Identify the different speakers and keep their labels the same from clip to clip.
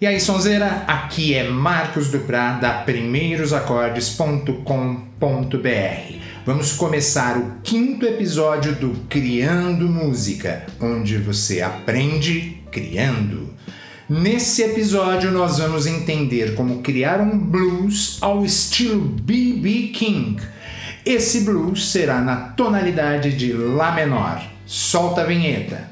Speaker 1: E aí, Sonzeira, aqui é Marcos Duprá da primeirosacordes.com.br. Vamos começar o quinto episódio do Criando Música, onde você aprende criando. Nesse episódio, nós vamos entender como criar um blues ao estilo B.B. King. Esse blues será na tonalidade de Lá menor. Solta a vinheta.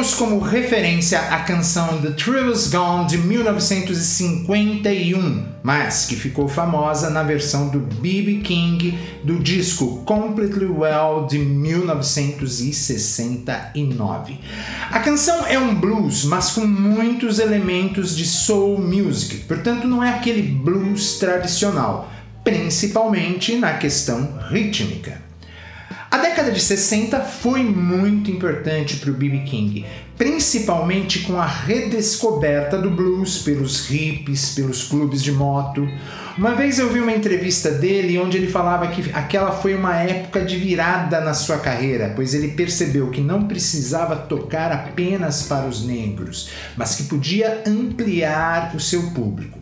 Speaker 1: Usaremos como referência a canção The Thrill Gone de 1951, mas que ficou famosa na versão do B.B. King do disco Completely Well de 1969. A canção é um blues, mas com muitos elementos de soul music, portanto não é aquele blues tradicional, principalmente na questão rítmica. Década de 60 foi muito importante para o B.B. King, principalmente com a redescoberta do blues pelos hippies, pelos clubes de moto. Uma vez eu vi uma entrevista dele onde ele falava que aquela foi uma época de virada na sua carreira, pois ele percebeu que não precisava tocar apenas para os negros, mas que podia ampliar o seu público.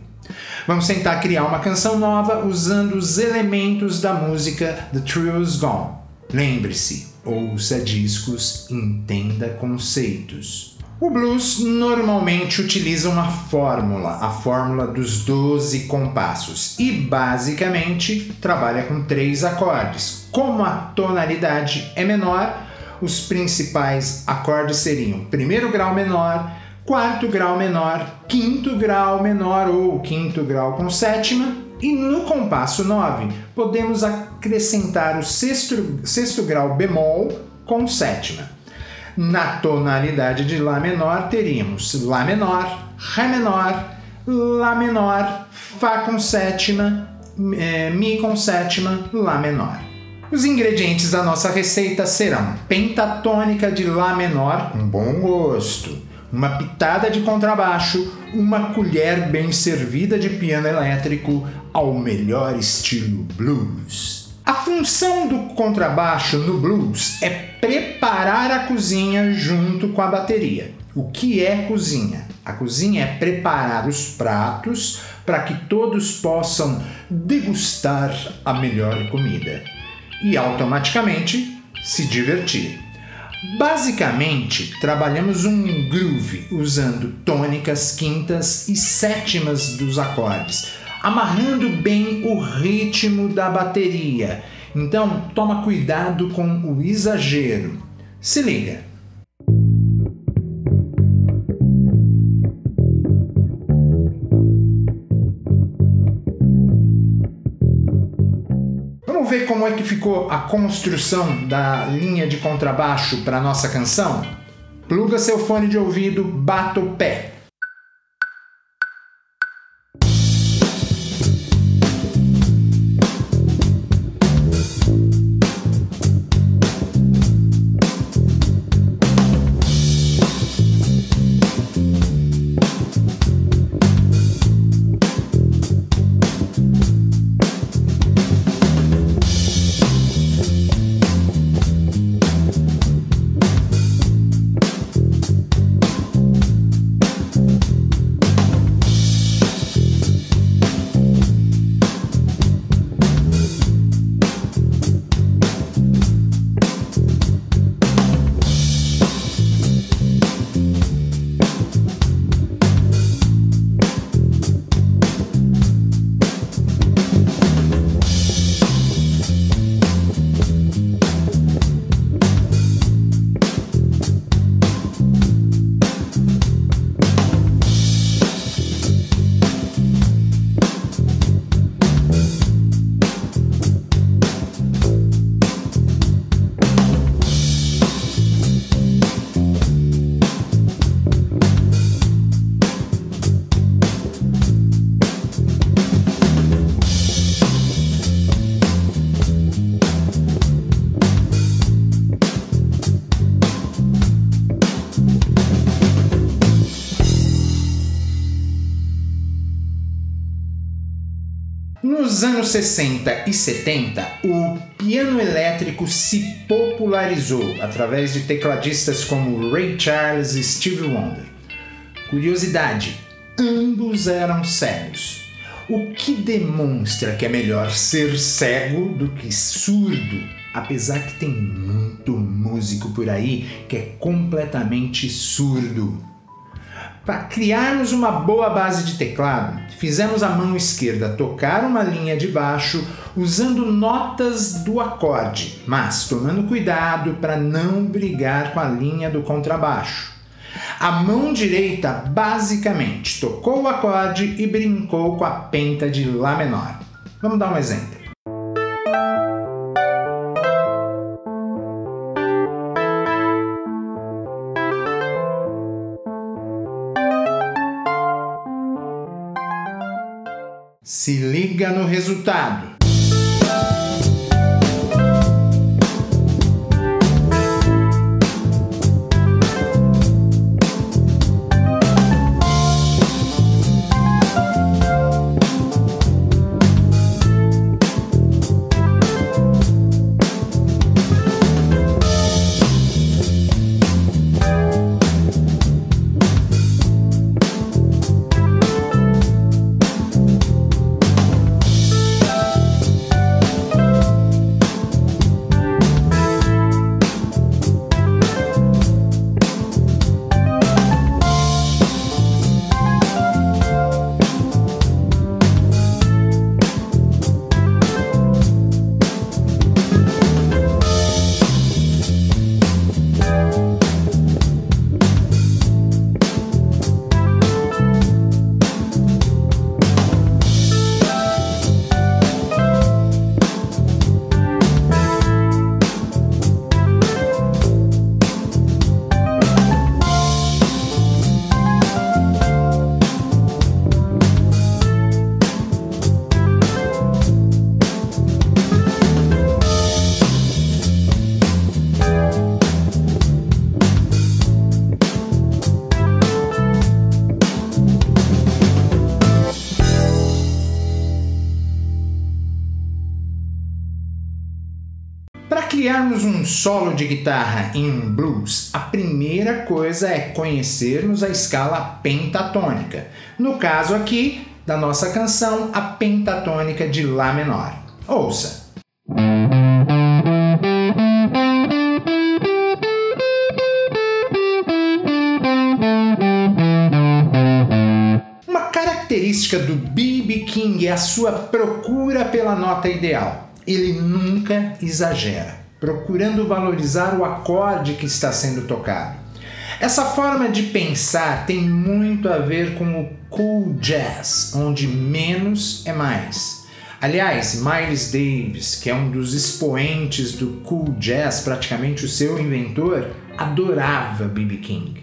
Speaker 1: Vamos tentar criar uma canção nova usando os elementos da música The Trill's Gone. Lembre-se, ouça discos, entenda conceitos. O blues normalmente utiliza uma fórmula, a fórmula dos 12 compassos, e basicamente trabalha com três acordes. Como a tonalidade é menor, os principais acordes seriam primeiro grau menor, quarto grau menor, quinto grau menor ou quinto grau com sétima e no compasso 9, podemos acrescentar o sexto, sexto grau bemol com sétima. Na tonalidade de Lá menor, teríamos Lá menor, Ré menor, Lá menor, Fá com sétima, é, Mi com sétima, Lá menor. Os ingredientes da nossa receita serão pentatônica de Lá menor com bom gosto, uma pitada de contrabaixo, uma colher bem servida de piano elétrico ao melhor estilo blues. A função do contrabaixo no blues é preparar a cozinha junto com a bateria. O que é cozinha? A cozinha é preparar os pratos para que todos possam degustar a melhor comida e automaticamente se divertir. Basicamente, trabalhamos um groove usando tônicas, quintas e sétimas dos acordes, amarrando bem o ritmo da bateria. Então, toma cuidado com o exagero. Se liga. Ver como é que ficou a construção da linha de contrabaixo para nossa canção? Pluga seu fone de ouvido, bata o pé. Nos anos 60 e 70, o piano elétrico se popularizou através de tecladistas como Ray Charles e Stevie Wonder. Curiosidade: ambos eram cegos. O que demonstra que é melhor ser cego do que surdo, apesar que tem muito músico por aí que é completamente surdo. Para criarmos uma boa base de teclado, fizemos a mão esquerda tocar uma linha de baixo usando notas do acorde, mas tomando cuidado para não brigar com a linha do contrabaixo. A mão direita basicamente tocou o acorde e brincou com a penta de Lá menor. Vamos dar um exemplo. Se liga no resultado. Solo de guitarra em um blues, a primeira coisa é conhecermos a escala pentatônica. No caso aqui da nossa canção, a pentatônica de Lá menor. Ouça. Uma característica do B.B. King é a sua procura pela nota ideal. Ele nunca exagera procurando valorizar o acorde que está sendo tocado. Essa forma de pensar tem muito a ver com o cool jazz, onde menos é mais. Aliás, Miles Davis, que é um dos expoentes do cool jazz, praticamente o seu inventor, adorava B.B. King.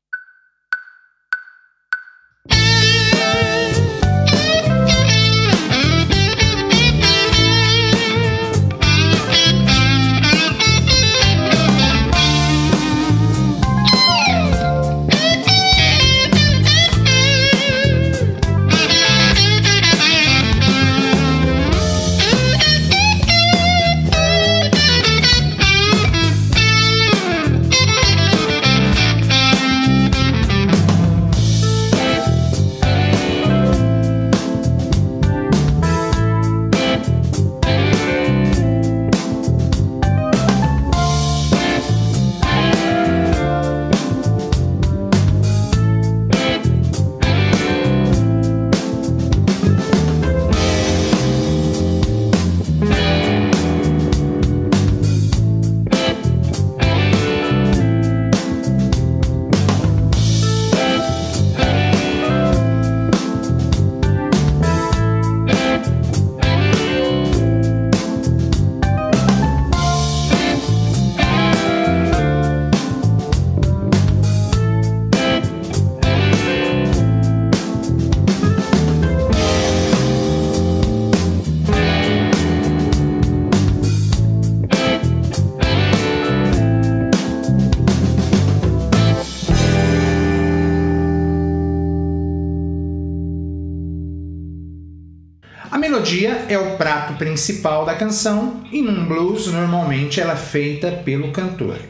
Speaker 1: Melodia é o prato principal da canção e num blues normalmente ela é feita pelo cantor.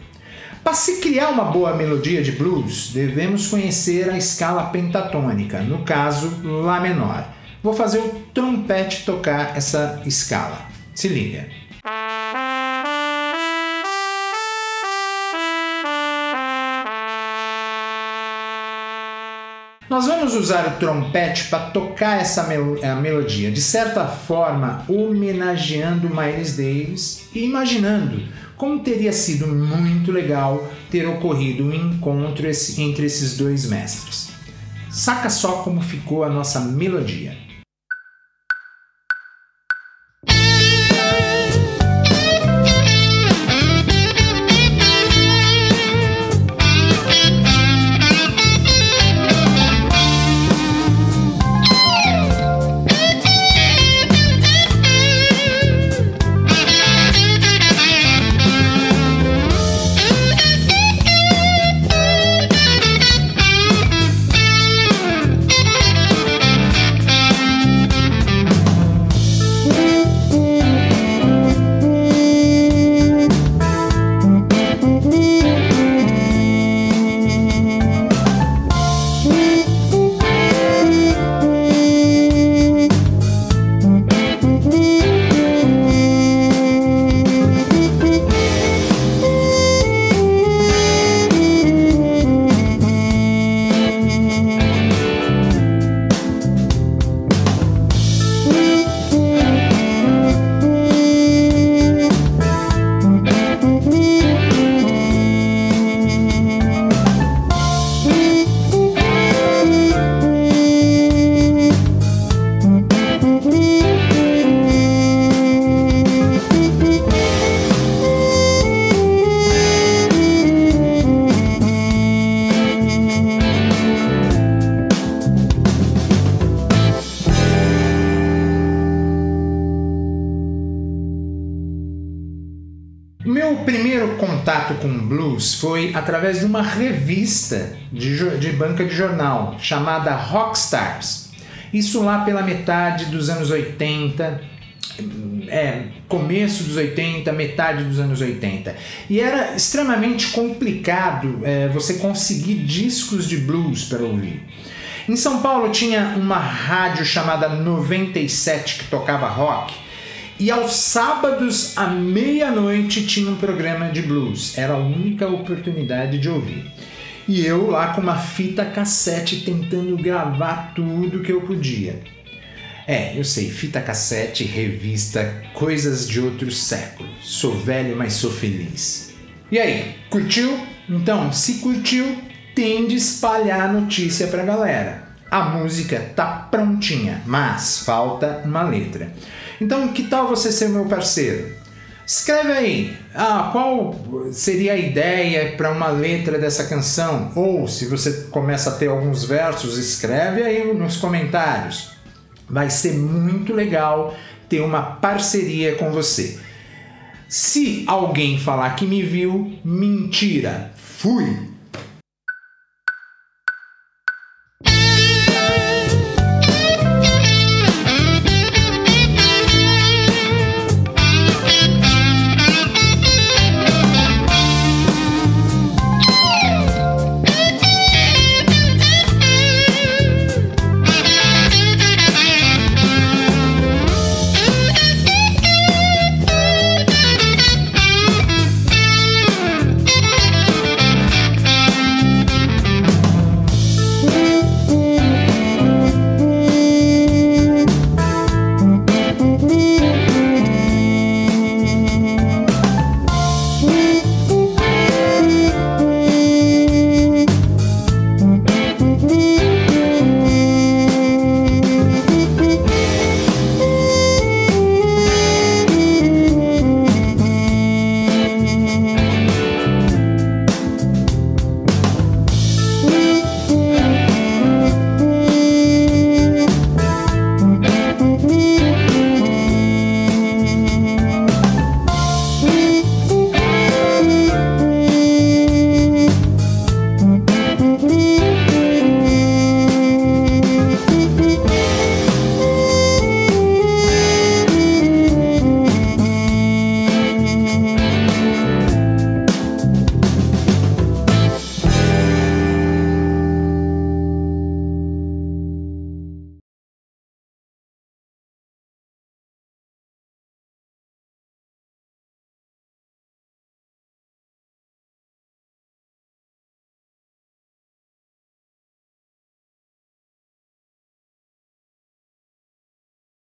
Speaker 1: Para se criar uma boa melodia de blues, devemos conhecer a escala pentatônica, no caso Lá menor. Vou fazer o trompete tocar essa escala. Se liga. Nós vamos usar o trompete para tocar essa mel melodia, de certa forma homenageando Miles Davis e imaginando como teria sido muito legal ter ocorrido um encontro entre esses dois mestres. Saca só como ficou a nossa melodia. Contato com blues foi através de uma revista de, de banca de jornal chamada Rockstars. Isso lá pela metade dos anos 80, é, começo dos 80, metade dos anos 80. E era extremamente complicado é, você conseguir discos de blues para ouvir. Em São Paulo tinha uma rádio chamada 97 que tocava rock e aos sábados à meia-noite tinha um programa de blues. Era a única oportunidade de ouvir. E eu lá com uma fita cassete tentando gravar tudo que eu podia. É, eu sei, fita cassete, revista, coisas de outros séculos. Sou velho, mas sou feliz. E aí, curtiu? Então, se curtiu, tende a espalhar a notícia pra galera. A música tá prontinha, mas falta uma letra. Então, que tal você ser meu parceiro? Escreve aí, ah, qual seria a ideia para uma letra dessa canção? Ou se você começa a ter alguns versos, escreve aí nos comentários. Vai ser muito legal ter uma parceria com você. Se alguém falar que me viu, mentira. Fui!